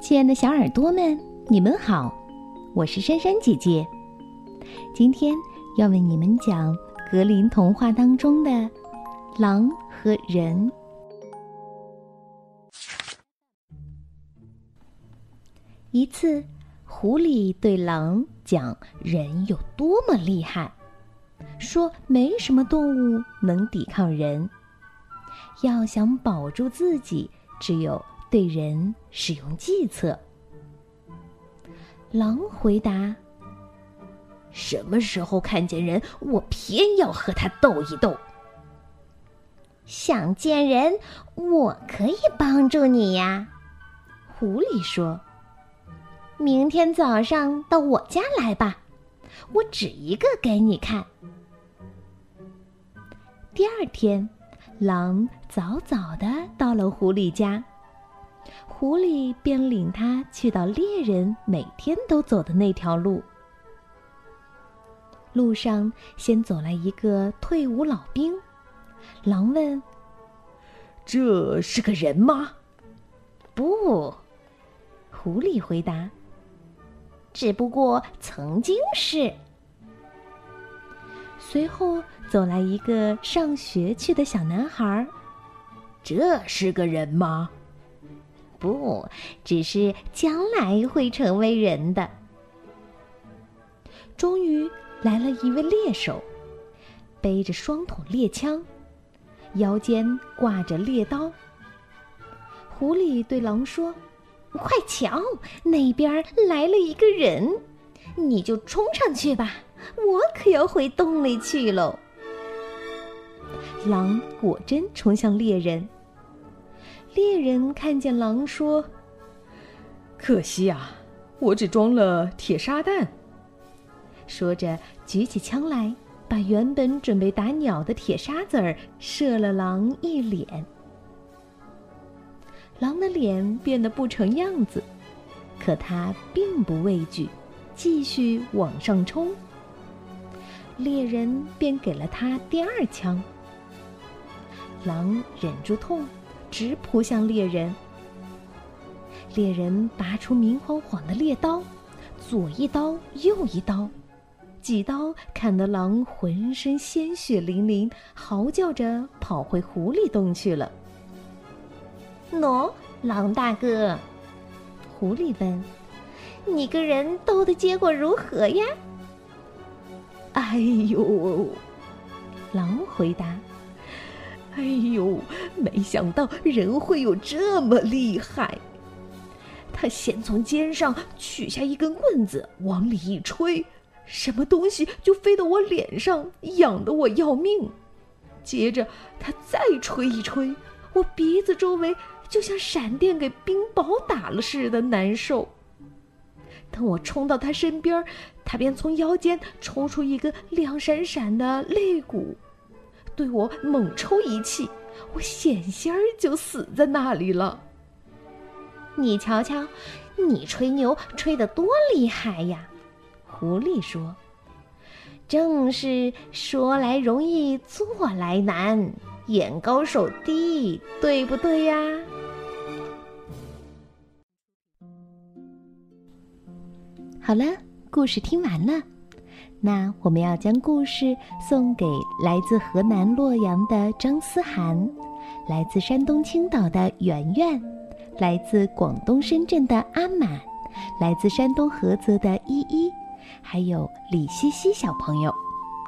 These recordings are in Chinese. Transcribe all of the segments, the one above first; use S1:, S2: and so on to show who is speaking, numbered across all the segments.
S1: 亲爱的小耳朵们，你们好，我是珊珊姐姐。今天要为你们讲格林童话当中的《狼和人》。一次，狐狸对狼讲人有多么厉害，说没什么动物能抵抗人。要想保住自己，只有。对人使用计策。狼回答：“
S2: 什么时候看见人，我偏要和他斗一斗。
S3: 想见人，我可以帮助你呀。”
S1: 狐狸说：“
S3: 明天早上到我家来吧，我指一个给你看。”
S1: 第二天，狼早早的到了狐狸家。狐狸便领他去到猎人每天都走的那条路。路上先走来一个退伍老兵，狼问：“
S2: 这是个人吗？”“
S3: 不。”
S1: 狐狸回答，“
S3: 只不过曾经是。”
S1: 随后走来一个上学去的小男孩，“
S2: 这是个人吗？”
S3: 不，只是将来会成为人的。
S1: 终于来了一位猎手，背着双筒猎枪，腰间挂着猎刀。狐狸对狼说：“
S3: 快瞧，那边来了一个人，你就冲上去吧，我可要回洞里去喽。”
S1: 狼果真冲向猎人。猎人看见狼，说：“
S4: 可惜啊，我只装了铁沙弹。”
S1: 说着，举起枪来，把原本准备打鸟的铁砂子儿射了狼一脸。狼的脸变得不成样子，可他并不畏惧，继续往上冲。猎人便给了他第二枪。狼忍住痛。直扑向猎人，猎人拔出明晃晃的猎刀，左一刀，右一刀，几刀砍得狼浑身鲜血淋淋，嚎叫着跑回狐狸洞去了。
S3: 喏，狼大哥，
S1: 狐狸问：“
S3: 你跟人斗的结果如何呀？”
S4: 哎呦，
S1: 狼回答。
S4: 哎呦！没想到人会有这么厉害。他先从肩上取下一根棍子，往里一吹，什么东西就飞到我脸上，痒得我要命。接着他再吹一吹，我鼻子周围就像闪电给冰雹打了似的难受。等我冲到他身边，他便从腰间抽出一根亮闪闪的肋骨。对我猛抽一气，我险些儿就死在那里了。
S3: 你瞧瞧，你吹牛吹得多厉害呀！
S1: 狐狸说：“
S3: 正是说来容易，做来难，眼高手低，对不对呀？”
S1: 好了，故事听完了。那我们要将故事送给来自河南洛阳的张思涵，来自山东青岛的圆圆，来自广东深圳的阿满，来自山东菏泽的依依，还有李西西小朋友。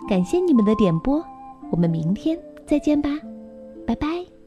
S1: 感谢你们的点播，我们明天再见吧，拜拜。